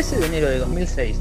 El 13 de enero de 2006,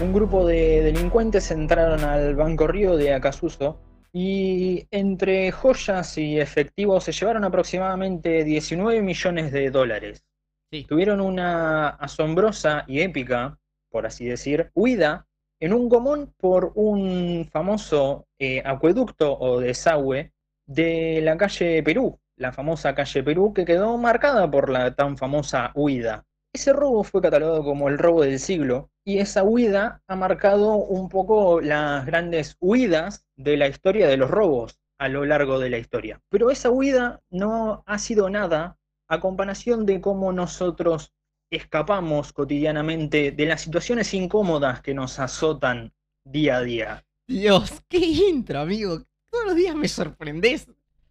un grupo de delincuentes entraron al Banco Río de Acasuso y entre joyas y efectivos se llevaron aproximadamente 19 millones de dólares. Sí. Tuvieron una asombrosa y épica, por así decir, huida en un gomón por un famoso eh, acueducto o desagüe de la calle Perú, la famosa calle Perú que quedó marcada por la tan famosa huida. Ese robo fue catalogado como el robo del siglo y esa huida ha marcado un poco las grandes huidas de la historia de los robos a lo largo de la historia. Pero esa huida no ha sido nada a comparación de cómo nosotros escapamos cotidianamente de las situaciones incómodas que nos azotan día a día. Dios, qué intro, amigo. Todos los días me sorprendés.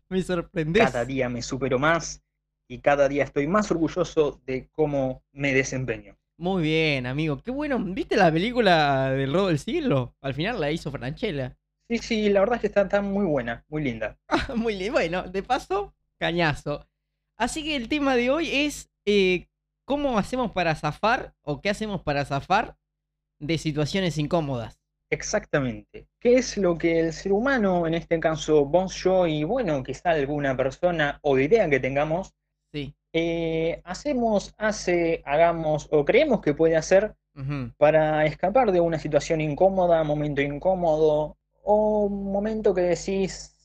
Me sorprendés. Cada día me supero más y cada día estoy más orgulloso de cómo me desempeño. Muy bien, amigo. Qué bueno. ¿Viste la película del robo del siglo? Al final la hizo Franchella. Sí, sí, la verdad es que está, está muy buena, muy linda. Muy bien. Bueno, de paso, cañazo. Así que el tema de hoy es eh, cómo hacemos para zafar o qué hacemos para zafar de situaciones incómodas. Exactamente. ¿Qué es lo que el ser humano, en este caso vos, yo y bueno, quizá alguna persona o idea que tengamos, Sí. eh, hacemos, hace, hagamos o creemos que puede hacer para escapar de una situación incómoda, momento incómodo o momento que decís,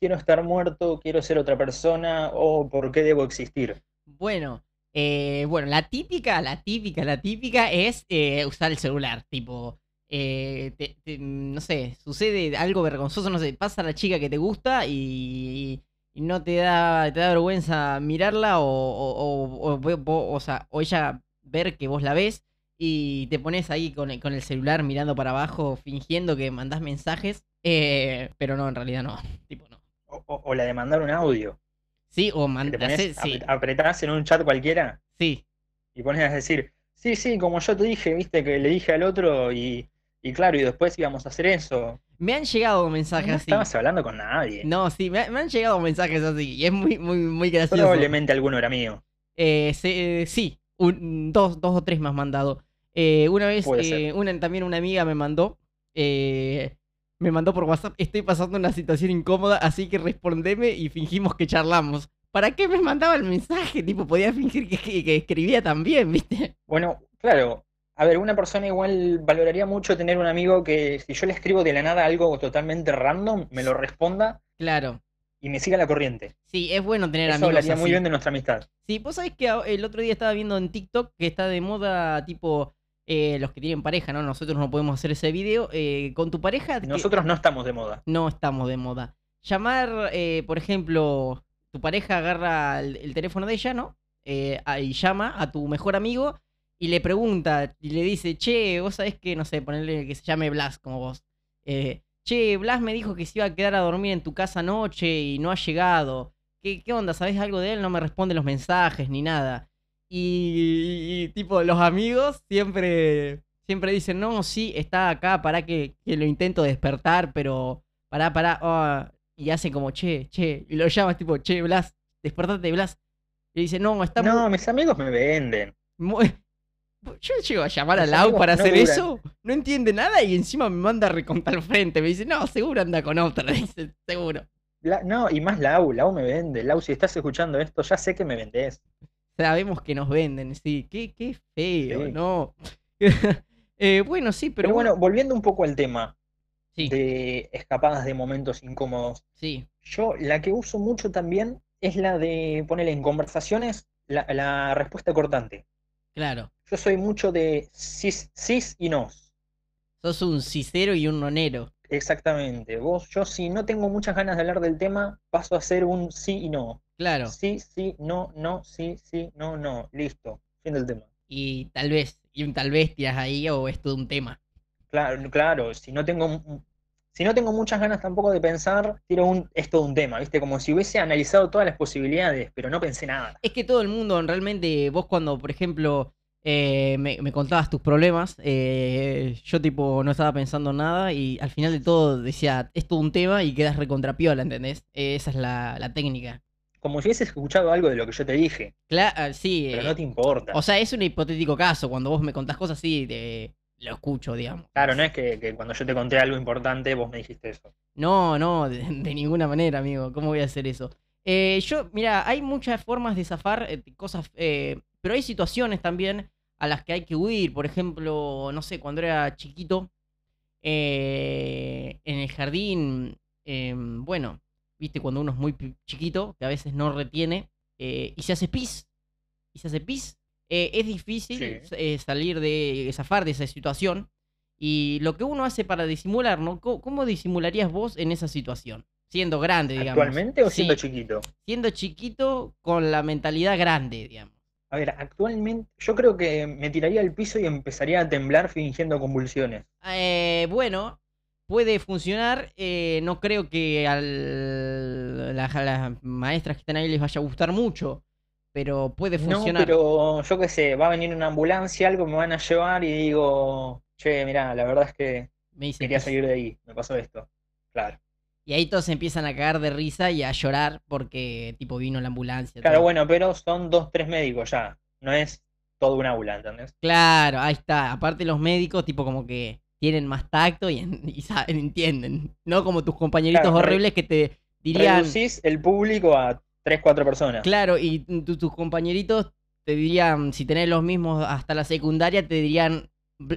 quiero estar muerto, quiero ser otra persona o por qué debo existir? Bueno, eh, bueno, la típica, la típica, la típica es eh, usar el celular. Tipo, eh, te- te- no sé, sucede algo vergonzoso, no sé, pasa la chica que te gusta y, y no te da, te da vergüenza mirarla o, o, o- o sea, o ella ver que vos la ves y te pones ahí con el, con el celular mirando para abajo, fingiendo que mandás mensajes, eh, pero no, en realidad no, tipo no. O, o- o la de mandar un audio. Sí, o pones, sí, apre- apretás en un chat cualquiera sí, y pones a decir, sí, sí, como yo te dije, viste que le dije al otro y, y claro, y después íbamos a hacer eso. Me han llegado mensajes No así. estabas hablando con nadie. No, sí, me, me han llegado mensajes así y es muy, muy, muy gracioso. Probablemente alguno era mío. Eh, se- eh, sí, un- dos, dos o tres me has mandado. Eh, una vez, eh, una, también una amiga me mandó, eh, me mandó por WhatsApp, estoy pasando una situación incómoda, así que respondeme y fingimos que charlamos. ¿Para qué me mandaba el mensaje? Tipo, podía fingir que, que- que escribía también, ¿viste? Bueno, claro. A ver, una persona igual valoraría mucho tener un amigo que si yo le escribo de la nada algo totalmente random, me lo responda Claro. y me siga la corriente. Sí, es bueno tener Eso amigos hablaría así. muy bien de nuestra amistad. Sí, vos sabés que el otro día estaba viendo en TikTok que está de moda, tipo, eh, los que tienen pareja, ¿no? Nosotros no podemos hacer ese video. eh, con tu pareja, que Nosotros no estamos de moda. no estamos de moda. Llamar, eh, por ejemplo, tu pareja agarra el, el teléfono de ella, ¿no? Eh, y llama a tu mejor amigo y le pregunta y le dice, che, vos sabés que, no sé, ponerle que se llame Blas como vos. Eh, che, Blas me dijo que se iba a quedar a dormir en tu casa anoche y no ha llegado. ¿Qué, qué onda? ¿Sabés algo de él? No me responde los mensajes ni nada. Y, y, tipo, los amigos siempre, siempre dicen, no, sí, está acá, para que, que lo intento despertar, pero pará, pará. ah", y hace como, che, che. Y lo llamas tipo, che, Blas, despertate, Blas. Y dice, no, está muy- No, mis amigos me venden. muy... Yo llego a llamar a Lau para no hacer duran. eso, no entiende nada y encima me manda a recontar al frente. Me dice, no, seguro anda con otra, dice, seguro. La- no, y más Lau, Lau me vende. Lau, si estás escuchando esto, ya sé que me vendés. Sabemos que nos venden, sí, qué, qué feo, Sí. ¿no? Eh, bueno, sí, pero, Pero bueno, volviendo un poco al tema sí, de escapadas de momentos incómodos. sí, Yo la que uso mucho también es la de ponerle en conversaciones la, la respuesta cortante. claro. Yo soy mucho de cis, cis y no. Sos un cicero y un nonero. Exactamente. Vos, yo si no tengo muchas ganas de hablar del tema, paso a ser un sí y no. Claro. Sí, sí, no, no, sí, sí, no, no. Listo. Fin del tema. Y tal vez, y un tal vez tiras ahí o es todo un tema. Claro, claro, si no tengo si no tengo muchas ganas tampoco de pensar, tiro un, es todo un tema, ¿viste? Como si hubiese analizado todas las posibilidades, pero no pensé nada. Es que todo el mundo, realmente, vos cuando, por ejemplo, eh, me, me contabas tus problemas, eh, yo tipo no estaba pensando en nada y al final de todo decía, es todo un tema y quedas recontrapiola, ¿entendés? Eh, esa es la, la técnica. como si hubieses escuchado algo de lo que yo te dije, Claro, sí. pero eh, no te importa. O sea, es un hipotético caso. Cuando vos me contás cosas así, te- lo escucho, digamos. Claro, no es que, que cuando yo te conté algo importante vos me dijiste eso. No, no, de, de ninguna manera, amigo. ¿Cómo voy a hacer eso? Eh, yo, mira, hay muchas formas de zafar eh, cosas, pero hay situaciones también a las que hay que huir. Por ejemplo, no sé, cuando era chiquito, eh, en el jardín, eh, bueno, viste, cuando uno es muy chiquito, que a veces no retiene, eh, y se hace pis, y se hace pis, eh, es difícil Sí. salir de, zafar de esa situación. Y lo que uno hace para disimular, ¿no? ¿Cómo, cómo disimularías vos en esa situación? Siendo grande, digamos. ¿Actualmente o siendo Sí, chiquito? Siendo chiquito con la mentalidad grande, digamos. A ver, actualmente yo creo que me tiraría al piso y empezaría a temblar fingiendo convulsiones. Eh, bueno, puede funcionar. eh, no creo que a las, a las maestras que están ahí les vaya a gustar mucho. Pero puede No, funcionar. pero yo qué sé, va a venir una ambulancia, algo me van a llevar y digo, che, mirá, la verdad es que Me quería salir de ahí, me pasó esto. Claro. Y ahí todos se empiezan a cagar de risa y a llorar porque, tipo, vino la ambulancia. Claro, todo. bueno, pero son dos, tres médicos ya, no es todo un aula, ¿entendés? Claro, ahí está. Aparte los médicos, tipo como que tienen más tacto y, en- y saben, entienden. No como tus compañeritos Claro, horribles que te dirían... Reducís el público a tres, cuatro personas. Claro, y tu- tus compañeritos te dirían, si tenés los mismos hasta la secundaria, te dirían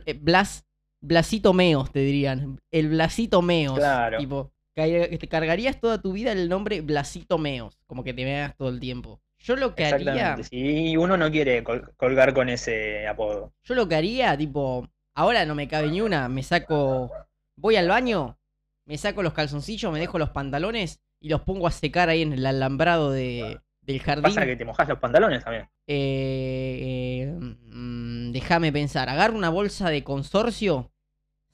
eh, Blas, Blasito Meos, te dirían. El Blasito Meos. Claro. Tipo, ca- te cargarías toda tu vida el nombre Blasito Meos, como que te veas todo el tiempo. Yo lo que haría... Sí, uno no quiere col- colgar con ese apodo. Yo lo que haría, tipo, ahora no me cabe ni una, me saco, voy al baño, me saco los calzoncillos, me dejo los pantalones y los pongo a secar ahí en el alambrado de, del jardín. Pasa que te mojás los pantalones también. Eh, eh, mm, déjame pensar, agarro una bolsa de consorcio,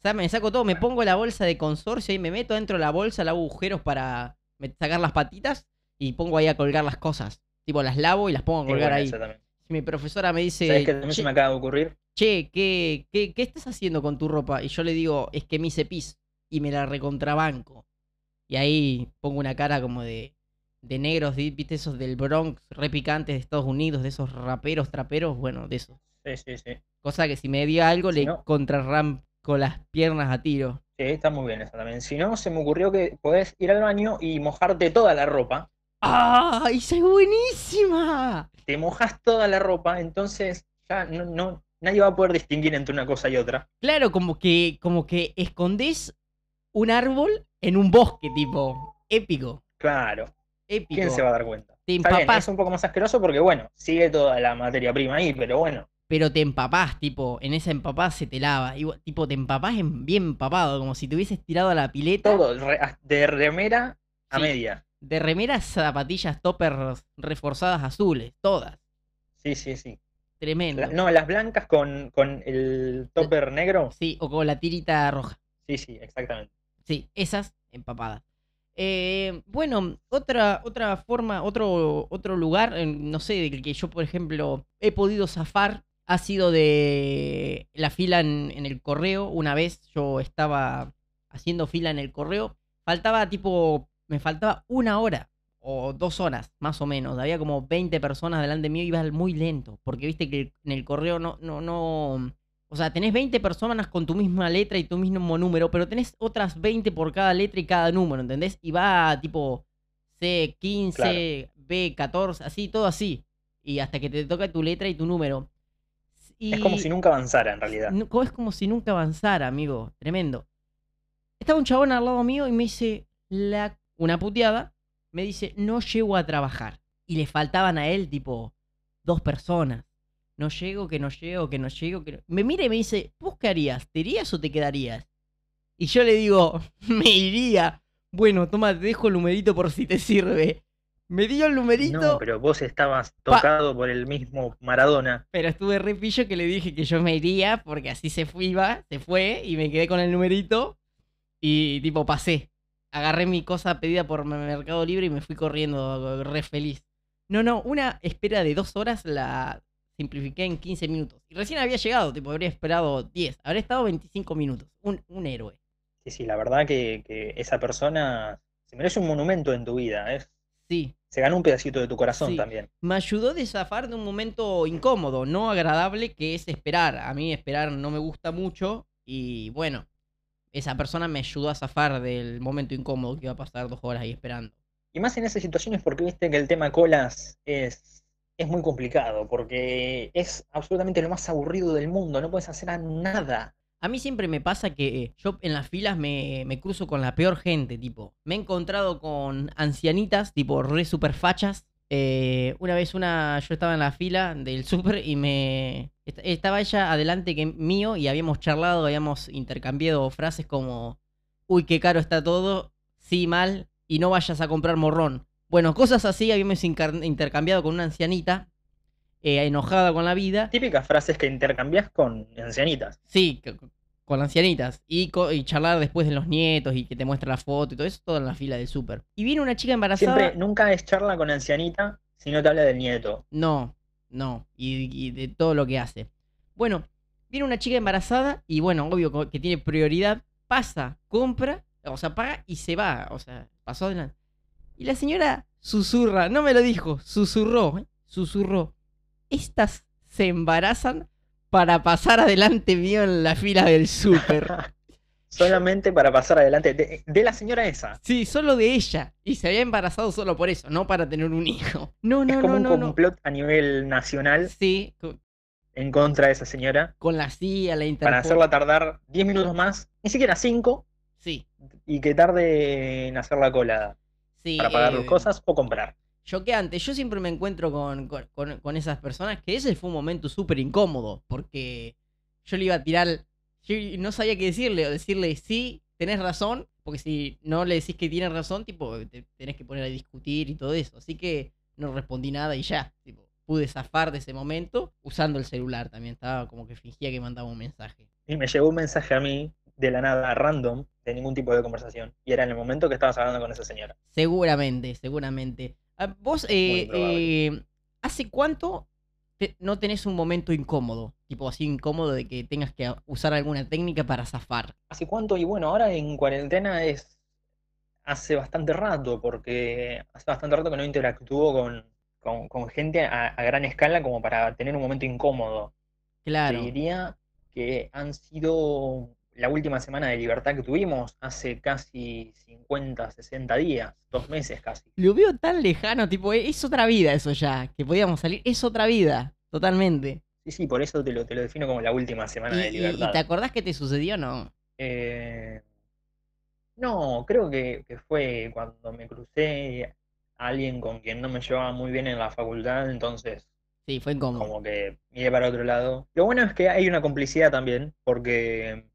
sea, me saco todo, me pongo la bolsa de consorcio y me meto dentro de la bolsa, hago agujeros para sacar las patitas y pongo ahí a colgar las cosas. Tipo, las lavo y las pongo a colgar ahí. Si mi profesora me dice, ¿Sabes qué también "Che, se me acaba de ocurrir? che, ¿qué, qué, qué estás haciendo con tu ropa? Y yo le digo, es que me hice pis y me la recontrabanco. Y ahí pongo una cara como de, de negros, di- ¿viste? Esos del Bronx, re picantes de Estados Unidos, de esos raperos, traperos, bueno, de eso. Sí, sí, sí. Cosa que si me diga algo, Si le no- contrarranco las piernas a tiro. Sí, está muy bien esa también. Si no, se me ocurrió que podés ir al baño y mojarte toda la ropa. ¡Ah! ¡Esa es buenísima! Te mojas toda la ropa, entonces ya no, no, nadie va a poder distinguir entre una cosa y otra. Claro, como que, como que escondes un árbol en un bosque, tipo, épico. Claro, Épico. ¿quién se va a dar cuenta? Te Está bien, es un poco más asqueroso porque, bueno, sigue toda la materia prima ahí, pero bueno, pero te empapás, tipo, en esa empapada se te lava. Igual, tipo, te empapás en- bien empapado, como si te hubieses tirado a la pileta. todo, de remera a Sí. media. De remeras, zapatillas, toppers reforzadas azules, todas. Sí, sí, sí. Tremendo. La- no, las blancas con, con el topper negro. Sí, o con la tirita roja. Sí, sí, exactamente. Sí, esas empapadas. Eh, bueno, otra, otra forma, otro, otro lugar, no sé, del que yo, por ejemplo, he podido zafar, ha sido de la fila en, en el correo. Una vez yo estaba haciendo fila en el correo, faltaba tipo, me faltaba una hora o dos horas, más o menos. Había como 20 personas delante mío, iba muy lento, porque viste que en el correo no, no, no, o sea, tenés 20 personas con tu misma letra y tu mismo número, pero tenés otras 20 por cada letra y cada número, ¿entendés? Y va tipo C15, Claro. B14, así, todo así. Y hasta que te toca tu letra y tu número. Es como si nunca avanzara en realidad. es como si nunca avanzara, amigo. Tremendo. Estaba un chabón al lado mío y me dice la, una puteada. Me dice, no llego a trabajar. Y le faltaban a él, tipo, dos personas. No llego, que no llego, que no llego. Que no- Me mira y me dice, ¿vos qué harías? ¿Te irías o te quedarías? Y yo le digo, me iría. Bueno, toma, te dejo el numerito por si te sirve. Me dio el numerito. No, pero vos estabas Pa- tocado por el mismo Maradona. Pero estuve re pillo que le dije que yo me iría porque así se fue, iba, se fue y me quedé con el numerito y tipo pasé. Agarré mi cosa pedida por Mercado Libre y me fui corriendo re feliz. No, no, una espera de dos horas la simplifiqué en 15 minutos. Y recién había llegado, tipo, habría esperado 10. Habría estado 25 minutos. Un, un héroe. Sí, sí, la verdad que, que esa persona se merece un monumento en tu vida. Es Sí. Se ganó un pedacito de tu corazón Sí. también. Me ayudó de zafar de un momento incómodo, no agradable, que es esperar. A mí esperar no me gusta mucho y bueno, esa persona me ayudó a zafar del momento incómodo que iba a pasar dos horas ahí esperando. Y más en esas situaciones porque viste que el tema colas es, es muy complicado, porque es absolutamente lo más aburrido del mundo, no puedes hacer a nada. A mí siempre me pasa que eh, yo en las filas me, me cruzo con la peor gente, tipo. Me he encontrado con ancianitas, tipo re super fachas. Eh, una vez una, yo estaba en la fila del súper y me... est- Estaba ella adelante que mío y habíamos charlado, habíamos intercambiado frases como... Uy, qué caro está todo, sí, mal, y no vayas a comprar morrón. Bueno, cosas así habíamos incar- intercambiado con una ancianita, eh, enojada con la vida. Típicas frases que intercambias con ancianitas. Sí, c- c- con ancianitas. Y, co- y charlar después de los nietos y que te muestra la foto y todo eso, todo en la fila del súper. Y viene una chica embarazada. Siempre, nunca es charla con ancianita si no te habla del nieto. No, no. Y, y de todo lo que hace. Bueno, viene una chica embarazada y bueno, obvio que tiene prioridad. Pasa, compra, o sea, paga y se va. O sea, pasó adelante. Y la señora susurra, no me lo dijo, susurró, ¿eh? susurró. Estas se embarazan para pasar adelante mío en la fila del súper. Solamente para pasar adelante de, de la señora esa. Sí, solo de ella. Y se había embarazado solo por eso, no para tener un hijo. No, es no, como no, un no. complot a nivel nacional Sí, en contra de esa señora con la CIA, la para Interpol. hacerla tardar 10 minutos más, ni siquiera 5, Sí, y que tarde en hacer la cola sí. para pagar eh, las cosas o comprar. Choqueante. Yo siempre me encuentro con, con, con- con esas personas que ese fue un momento súper incómodo. Porque yo le iba a tirar. Yo no sabía qué decirle. O decirle, sí, tenés razón. Porque si no le decís que tienes razón, tipo, te tenés que poner a discutir y todo eso. Así que no respondí nada y ya. Tipo, pude zafar de ese momento usando el celular también. Estaba como que fingía que mandaba un mensaje. Y me llegó un mensaje a mí de la nada, random, de ningún tipo de conversación. Y era en el momento que estabas hablando con esa señora. Seguramente, seguramente. Ah, Vos, eh, eh, ¿hace cuánto te- no tenés un momento incómodo? Tipo así incómodo de que tengas que usar alguna técnica para zafar. ¿Hace cuánto? Y bueno, ahora en cuarentena es hace bastante rato, porque hace bastante rato que no interactúo con, con, con gente a, a gran escala como para tener un momento incómodo. Te Claro. diría que han sido la última semana de libertad que tuvimos, hace casi 50, 60 días, dos meses casi. Lo veo tan lejano, tipo, e- es otra vida eso ya. Que podíamos salir, es otra vida. Totalmente. Sí, sí, por eso te lo, te lo defino como la última semana de y- y libertad. te acordás que te sucedió o no? Eh, no, creo que, que fue cuando me crucé a alguien con quien no me llevaba muy bien en la facultad, entonces Sí, fue incómodo. como que miré para otro lado. Lo bueno es que hay una complicidad también, porque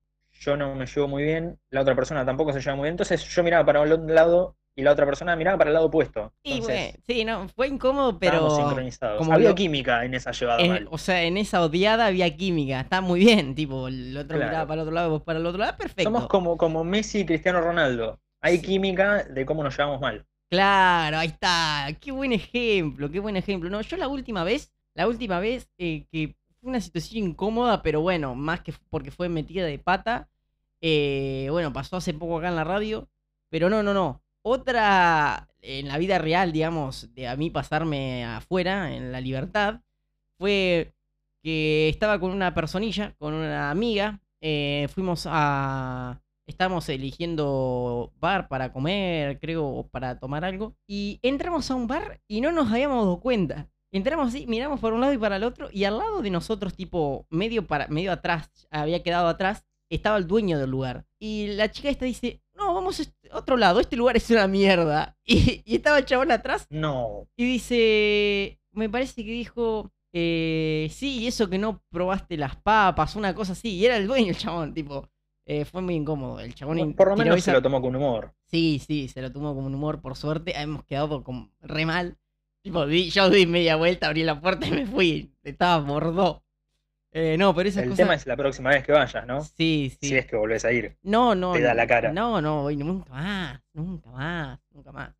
yo no me llevo muy bien, la otra persona tampoco se lleva muy bien, entonces yo miraba para un lado y la otra persona miraba para el lado opuesto. Entonces, sí, no, fue incómodo, pero. sincronizados. como Había lo- química en esa llevada en- mal. o sea, en esa odiada había química. Está muy bien. Tipo, el otro Claro. miraba para el otro lado, vos para el otro lado. Perfecto. Somos como, como Messi y Cristiano Ronaldo. Hay Sí. química de cómo nos llevamos mal. Claro, ahí está. Qué buen ejemplo, qué buen ejemplo. No, yo la última vez, la última vez eh, que fue una situación incómoda, pero bueno, más que porque fue metida de pata. Eh, bueno, pasó hace poco acá en la radio. Pero no, no, no. Otra en la vida real, digamos, de a mí pasarme afuera, en la libertad, fue que estaba con una personilla, con una amiga. eh, fuimos a. Estábamos eligiendo bar para comer, creo, o para tomar algo. Y entramos a un bar y no nos habíamos dado cuenta. Entramos así, miramos por un lado y para el otro. Y al lado de nosotros, tipo, medio, para, medio atrás, había quedado atrás, estaba el dueño del lugar. Y la chica esta dice: No, vamos a este- otro lado, este lugar es una mierda. Y, y estaba el chabón atrás No, y dice, me parece que dijo, eh, sí, y eso que no probaste las papas, una cosa así. Y era el dueño el chabón, tipo, eh, fue muy incómodo. El chabón in- por lo menos esa- se lo tomó con humor. Sí, sí, se lo tomó como un humor, por suerte. Hemos quedado como re mal. Tipo, di- yo di media vuelta, abrí la puerta y me fui. Estaba bordó. Eh, no, pero esas El cosas... tema es la próxima vez que vayas, ¿no? Sí, sí. Si es que volvés a ir. No, no. te da no, la cara. No, no, hoy nunca más, nunca más, nunca más.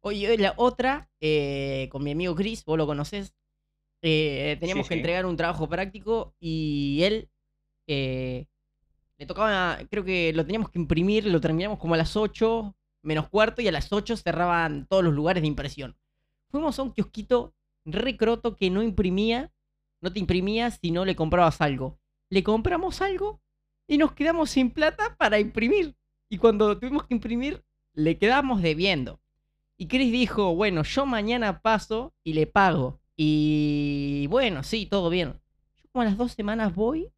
Oye, la otra, eh, con mi amigo Chris, vos lo conocés, eh, teníamos Sí, que sí. entregar un trabajo práctico y él le tocaba, creo que lo teníamos que imprimir, lo terminamos como a las 8 menos cuarto y a las 8 cerraban todos los lugares de impresión. Fuimos a un kiosquito recroto que no imprimía, no te imprimía si no le comprabas algo. Le compramos algo y nos quedamos sin plata para imprimir. Y cuando tuvimos que imprimir, le quedamos debiendo. Y Chris dijo, bueno, yo mañana paso y le pago. Y bueno, sí, todo bien. Yo como a las dos semanas voy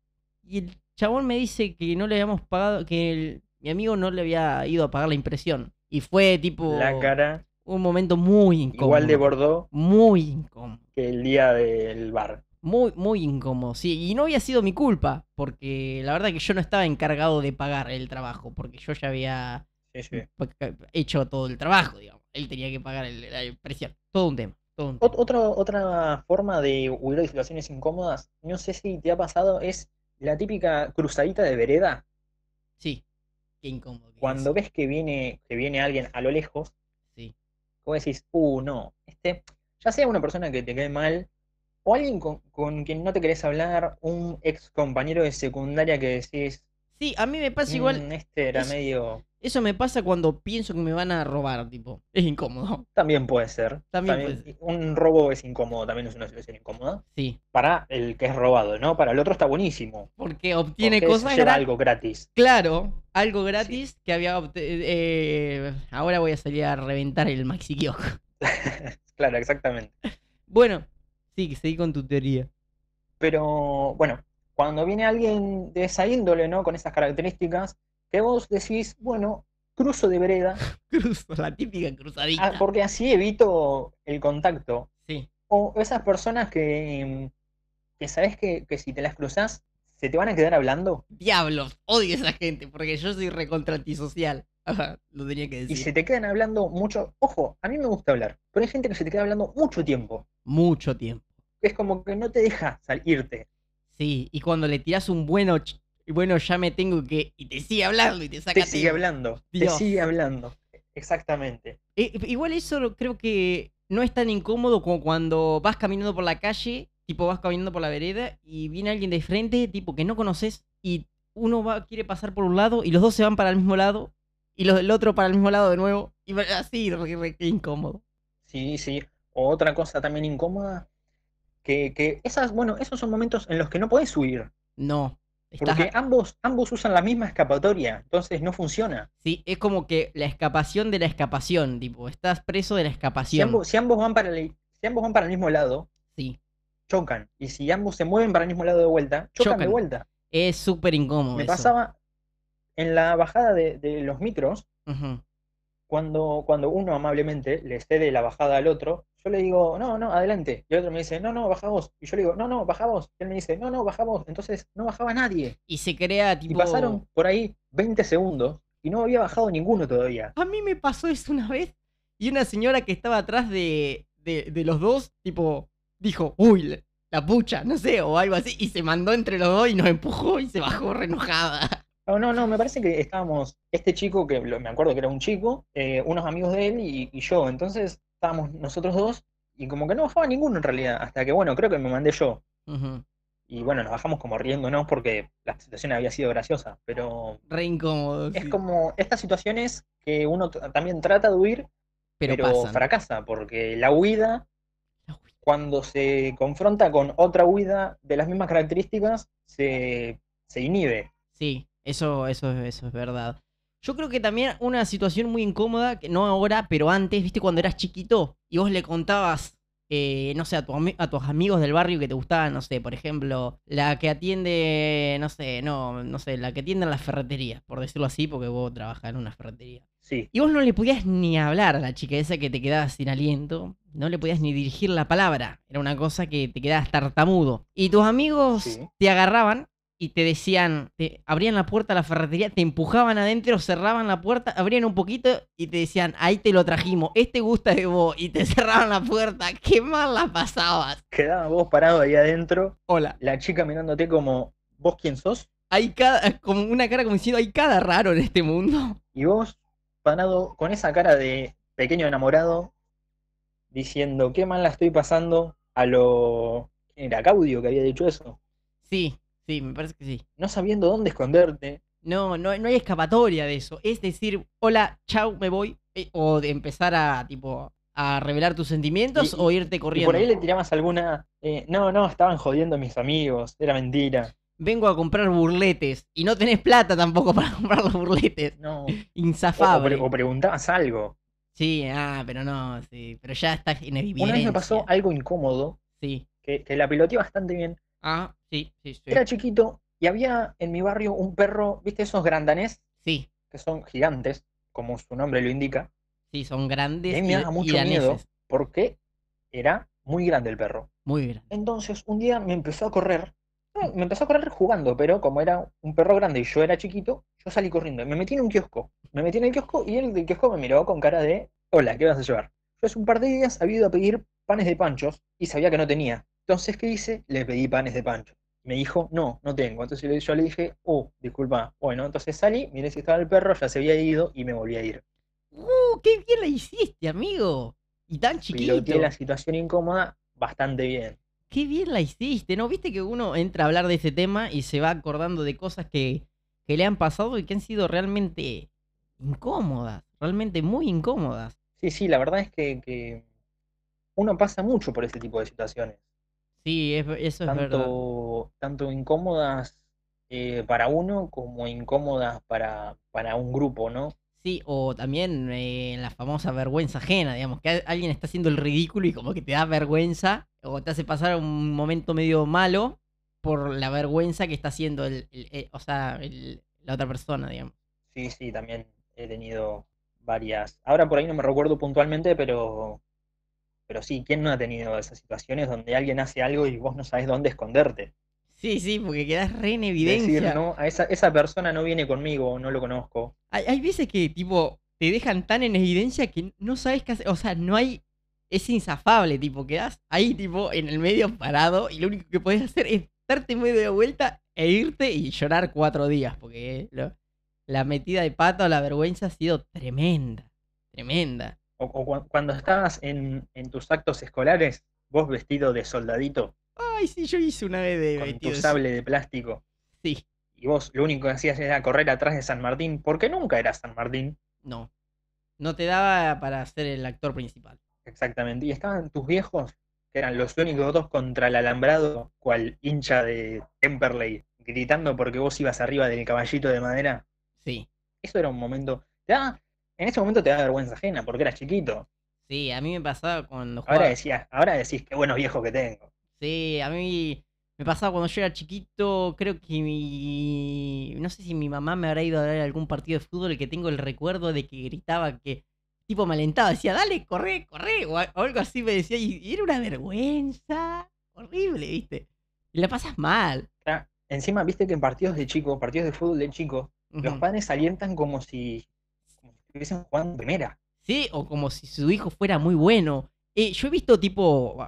y el chabón me dice que no le habíamos pagado, que el- mi amigo no le había ido a pagar la impresión. Y fue tipo La cara un momento muy incómodo. igual de Bordeaux Muy incómodo. que el día del bar. Muy, muy incómodo, sí. Y no había sido mi culpa, porque la verdad que yo no estaba encargado de pagar el trabajo, porque yo ya había Sí, sí. pa- hecho todo el trabajo, digamos. Él tenía que pagar el- impresión. Todo un tema. Todo un tema. Ot- otro- otra forma de huir de situaciones incómodas, no sé si te ha pasado, es la típica cruzadita de vereda. Sí. Qué incómodo. que es. Cuando ves que viene, que viene alguien a lo lejos, Sí. vos decís, uh, no, este, ya sea una persona que te quede mal, o alguien con, con quien no te querés hablar, un ex compañero de secundaria que decís, Sí, a mí me pasa igual. "Mm, este era es- medio. Eso me pasa cuando pienso que me van a robar, tipo. Es incómodo. También puede ser. También puede Un robo es incómodo, también es una situación incómoda. Sí. Para el que es robado, ¿no? Para el otro está buenísimo. Porque obtiene porque cosas lleva algo gratis. Claro, algo gratis que había. eh, ahora voy a salir a reventar el maxi kiosco. claro, exactamente. Bueno, sí, seguí con tu teoría. Pero bueno, cuando viene alguien de esa índole, ¿no? Con esas características, que vos decís, bueno, cruzo de vereda, Cruzo, la típica cruzadita. ah, porque así evito el contacto. Sí, O esas personas que, que sabes que, que si te las cruzas, se te van a quedar hablando diablos, odio a esa gente porque yo soy recontra antisocial. Lo tenía que y decir. se te quedan hablando mucho. Ojo, a mí me gusta hablar, pero hay gente que se te queda hablando mucho tiempo. Mucho tiempo. Es como que no te deja salirte. Sí, y cuando le tiras un bueno, bueno, ya me tengo que. Y te sigue hablando y te saca Te sigue hablando, te sigue hablando. Exactamente. Eh, igual eso creo que no es tan incómodo como cuando vas caminando por la calle, tipo vas caminando por la vereda y viene alguien de frente, tipo que no conoces, y uno va, quiere pasar por un lado y los dos se van para el mismo lado, y los del otro para el mismo lado de nuevo, y así, re- incómodo. Sí, sí. O otra cosa también incómoda, que, que esas, bueno, esos son momentos en los que no podés huir, No. Estás, porque ambos, ambos usan la misma escapatoria, entonces no funciona. sí, es como que la escapación de la escapación, tipo, estás preso de la Si escapación. ambos, si ambos van para el, si ambos van para el mismo lado, Sí, chocan. Y si ambos se mueven para el mismo lado de vuelta, chocan, de vuelta. es súper incómodo. Me eso. pasaba en la bajada de, de los micros. Cuando, cuando uno amablemente le cede la bajada al otro, yo le digo, no, no, adelante. Y el otro me dice, no, no, baja vos. Y yo le digo, no, no, baja vos. Y él me dice, no, no, baja vos. Entonces no bajaba nadie. Y se crea Y tipo... pasaron por ahí 20 segundos y no había bajado ninguno todavía. A mí me pasó eso una vez y una señora que estaba atrás de, de, de los dos, tipo, dijo, uy, la, la pucha, no sé, o algo así, y se mandó entre los dos y nos empujó y se bajó re enojada. No, no, no, me parece que estábamos, este chico, que me acuerdo que era un chico, eh, unos amigos de él y, y yo. Entonces estábamos nosotros dos y como que no bajaba ninguno en realidad. Hasta que, bueno, creo que me mandé yo. Y bueno, nos bajamos como riéndonos porque la situación había sido graciosa. Pero Re incómodo. es sí. como estas situaciones que uno también trata de huir, pero, fracasa. Porque la huida, La huida. cuando se confronta con otra huida de las mismas características, se, se inhibe. Sí, eso, eso, eso es verdad. Yo creo que también una situación muy incómoda, que no ahora, pero antes, viste, cuando eras chiquito y vos le contabas, eh, no sé, a, tu a tus amigos del barrio que te gustaban, no sé, por ejemplo, la que atiende, no sé, no, no sé, la que atiende en las ferreterías, por decirlo así, porque vos trabajás en una ferretería. Sí. Y vos no le podías ni hablar a la chica esa que te quedabas sin aliento. No le podías ni dirigir la palabra. Era una cosa que te quedabas tartamudo. Y tus amigos Sí. te agarraban y te decían, te abrían la puerta a la ferretería, te empujaban adentro, cerraban la puerta, abrían un poquito y te decían, ahí te lo trajimos, este gusta de vos. Y te cerraban la puerta. Qué mal la pasabas. Quedaba vos parado ahí adentro, Hola. la chica mirándote como, ¿vos quién sos? Hay cada, como una cara como diciendo, hay cada raro en este mundo. Y vos parado con esa cara de pequeño enamorado, diciendo, qué mal la estoy pasando a lo... ¿Quién era Caudio que había dicho eso? Sí, sí, me parece que sí. No sabiendo dónde esconderte. No, no, no hay escapatoria de eso. Es decir, hola, chau, me voy. Eh, O de empezar a, tipo, a revelar tus sentimientos Y- o irte Y corriendo. por ahí le tirabas alguna. eh, no, no, estaban jodiendo mis amigos, era mentira. Vengo a comprar burletes y no tenés plata tampoco para comprar los burletes. No. O, o pre- o preguntabas algo. Sí, ah, pero no, sí. Pero ya está en evidencia. Una vez me pasó algo incómodo Sí. que, que la piloteé bastante bien. Ah, sí, sí, sí. Era chiquito y había en mi barrio un perro, ¿viste esos grandanés? Sí, Que son gigantes, como su nombre lo indica. sí, son Y a grandes mí y, me daba mucho daneses. miedo porque era muy grande el perro. Muy grandes. Entonces un día me empezó a correr. No, me empezó a correr jugando, pero como era un perro grande y yo era chiquito, yo salí corriendo. Me metí en un kiosco. Me metí en el kiosco y el del kiosco me miró con cara de, hola, ¿qué vas a llevar? Yo hace un par de días había ido a pedir panes de panchos y sabía que no tenía. Entonces, ¿qué hice? Le pedí panes de pancho. Me dijo, no, no tengo. Entonces yo- le dije, oh, disculpa. Bueno, entonces salí, miré si estaba el perro, ya se había ido y me volví a ir. ¡Uh, qué bien la hiciste, amigo! Y tan chiquito. Piloteé la situación incómoda bastante bien. Qué bien la hiciste, ¿no? Viste que uno entra a hablar de ese tema y se va acordando de cosas que, que le han pasado y que han sido realmente incómodas, realmente muy incómodas. Sí, sí, la verdad es que, que uno pasa mucho por ese tipo de situaciones. Sí, es- eso es verdad. tanto, tanto incómodas eh, para uno como incómodas para, para un grupo, ¿no? Sí, o también eh, la famosa vergüenza ajena, digamos, que alguien está haciendo el ridículo y como que te da vergüenza o te hace pasar un momento medio malo por la vergüenza que está haciendo el, el- eh, o sea, el- la otra persona, digamos. Sí, sí, también he tenido varias. Ahora por ahí no me recuerdo puntualmente, pero, pero sí, ¿quién no ha tenido esas situaciones donde alguien hace algo y vos no sabes dónde esconderte? Sí, sí, porque quedas re en Decir, evidencia. no, a esa, esa persona no viene conmigo, no lo conozco. Hay, hay veces que, tipo, te dejan tan en evidencia que no sabes qué hacer. O sea, no hay. Es insafable, tipo, quedas ahí, tipo, en el medio parado y lo único que puedes hacer es darte medio de vuelta e irte y llorar cuatro días, porque lo- la metida de pata o la vergüenza ha sido tremenda. Tremenda. O, o cu- cuando estabas en, en tus actos escolares, vos vestido de soldadito, Ay, sí, yo hice una vez de con tu vestido sable de plástico. Sí, y vos lo único que hacías era correr atrás de San Martín, porque nunca era San Martín, no. No te daba para ser el actor principal. exactamente. Y estaban tus viejos, que eran los únicos dos contra el alambrado, cual hincha de Temperley, gritando porque vos ibas arriba del caballito de madera. Sí. Eso era un momento. Te en ese momento te da vergüenza ajena, porque eras chiquito. Sí, a mí me pasaba cuando Ahora jugaba. decías, ahora decís qué buenos viejos que tengo. Sí, a mí me pasaba cuando yo era chiquito, creo que mi... No sé si mi mamá me habrá ido a ver algún partido de fútbol que tengo el recuerdo de que gritaba que... Tipo me alentaba, decía, dale, corre, corre, o, algo así me decía, y, era una vergüenza horrible, ¿viste? Y la pasas mal. Encima, viste que en partidos de chicos, partidos de fútbol de chicos, los Ujú. padres alientan como si estuviesen jugando en primera. Sí, o como si su hijo fuera muy bueno. Eh, yo he visto tipo...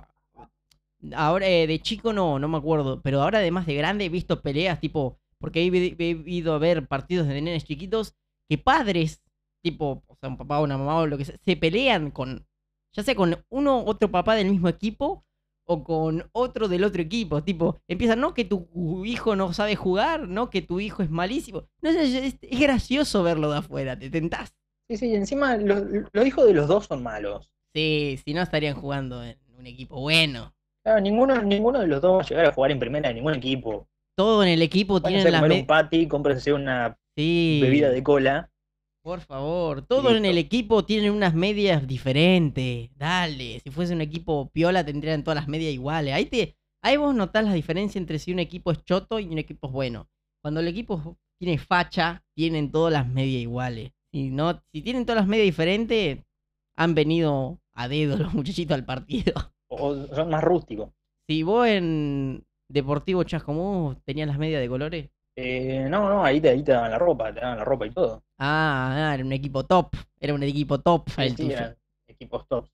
Ahora eh, de chico no, no me acuerdo, pero ahora además de grande he visto peleas tipo... Porque he, he ido a ver partidos de nenes chiquitos que padres, tipo, o sea, un papá o una mamá o lo que sea, se pelean con... Ya sea con uno otro papá del mismo equipo o con otro del otro equipo. Tipo, empiezan, no que tu hijo no sabe jugar, no que tu hijo es malísimo. No sé, es, es gracioso verlo de afuera, te tentás. Sí, sí, y encima lo- los hijos de los dos son malos. Sí, si no estarían jugando en un equipo bueno. Claro, ninguno, ninguno de los dos va a llegar a jugar en primera de ningún equipo. Todo en el equipo Van a tienen las comer me- un patty, cómprese una Sí, bebida de cola. por favor. Todo en el equipo tienen unas medias diferentes. Dale, si fuese un equipo piola tendrían todas las medias iguales. Ahí te ahí vos notás la diferencia entre si un equipo es choto y un equipo es bueno. Cuando el equipo tiene facha, tienen todas las medias iguales. Si no, si tienen todas las medias diferentes, han venido a dedo los muchachitos al partido. O son más rústicos. Si vos en Deportivo Chascomús tenías las medias de colores. Eh, no, no, ahí te, ahí te daban la ropa, te daban la ropa y todo. Ah, ah, era un equipo top. Era un equipo top Sí, el sí, tuyo. eran equipos top.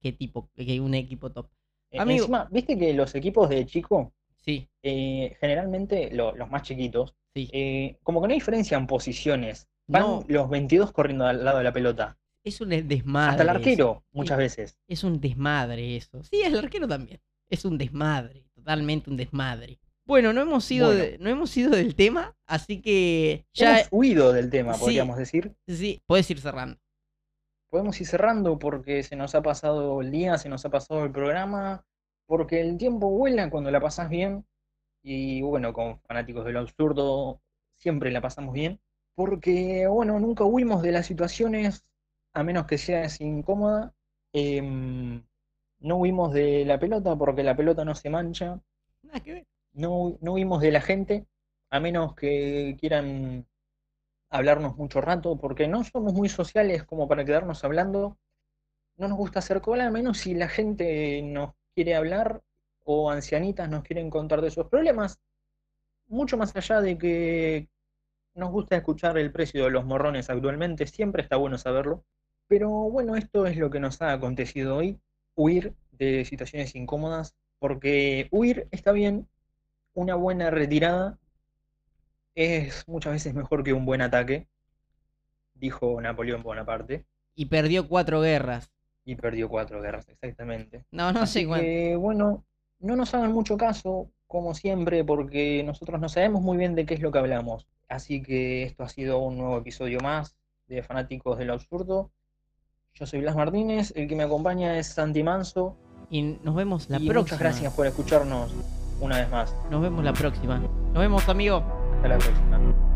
¿Qué tipo? ¿Qué, un equipo top? Eh, Amigo. Encima, viste que los equipos de chico, Sí, eh, generalmente lo- los más chiquitos, sí. eh, como que no diferencian posiciones. Van No. los 22 corriendo al lado de la pelota. Es un desmadre. Hasta el eso. arquero, muchas veces. Es un desmadre eso. Sí, el arquero también. Es un desmadre. Totalmente un desmadre. Bueno, no hemos Bueno. de- no hemos sido del tema, así que ya Hemos huido del tema, Sí. podríamos decir. sí, puedes ir cerrando. podemos ir cerrando porque se nos ha pasado el día, se nos ha pasado el programa, porque el tiempo vuela cuando la pasas bien. Y bueno, con fanáticos de lo absurdo siempre la pasamos bien. Porque, bueno, nunca huimos de las situaciones, a menos que sea incómoda. Em, no huimos de la pelota porque la pelota no se mancha. Nada que ver. No, no huimos de la gente, a menos que quieran hablarnos mucho rato, porque no somos muy sociales como para quedarnos hablando. No nos gusta hacer cola, a menos si la gente nos quiere hablar o ancianitas nos quieren contar de sus problemas. Mucho más allá de que nos gusta escuchar el precio de los morrones actualmente, siempre está bueno saberlo. Pero bueno, esto es lo que nos ha acontecido hoy, huir de situaciones incómodas, porque huir está bien, una buena retirada es muchas veces mejor que un buen ataque, dijo Napoleón Bonaparte. Y perdió cuatro guerras. Y perdió cuatro guerras, exactamente. No, no sé cuánto. bueno, no nos hagan mucho caso, como siempre, porque nosotros no sabemos muy bien de qué es lo que hablamos. Así que esto ha sido un nuevo episodio más de Fanáticos del Absurdo. Yo soy Blas Martínez, el que me acompaña es Santi Manso. Y nos vemos la y próxima. Muchas gracias por escucharnos una vez más. Nos vemos la próxima. Nos vemos, amigo. Hasta la próxima.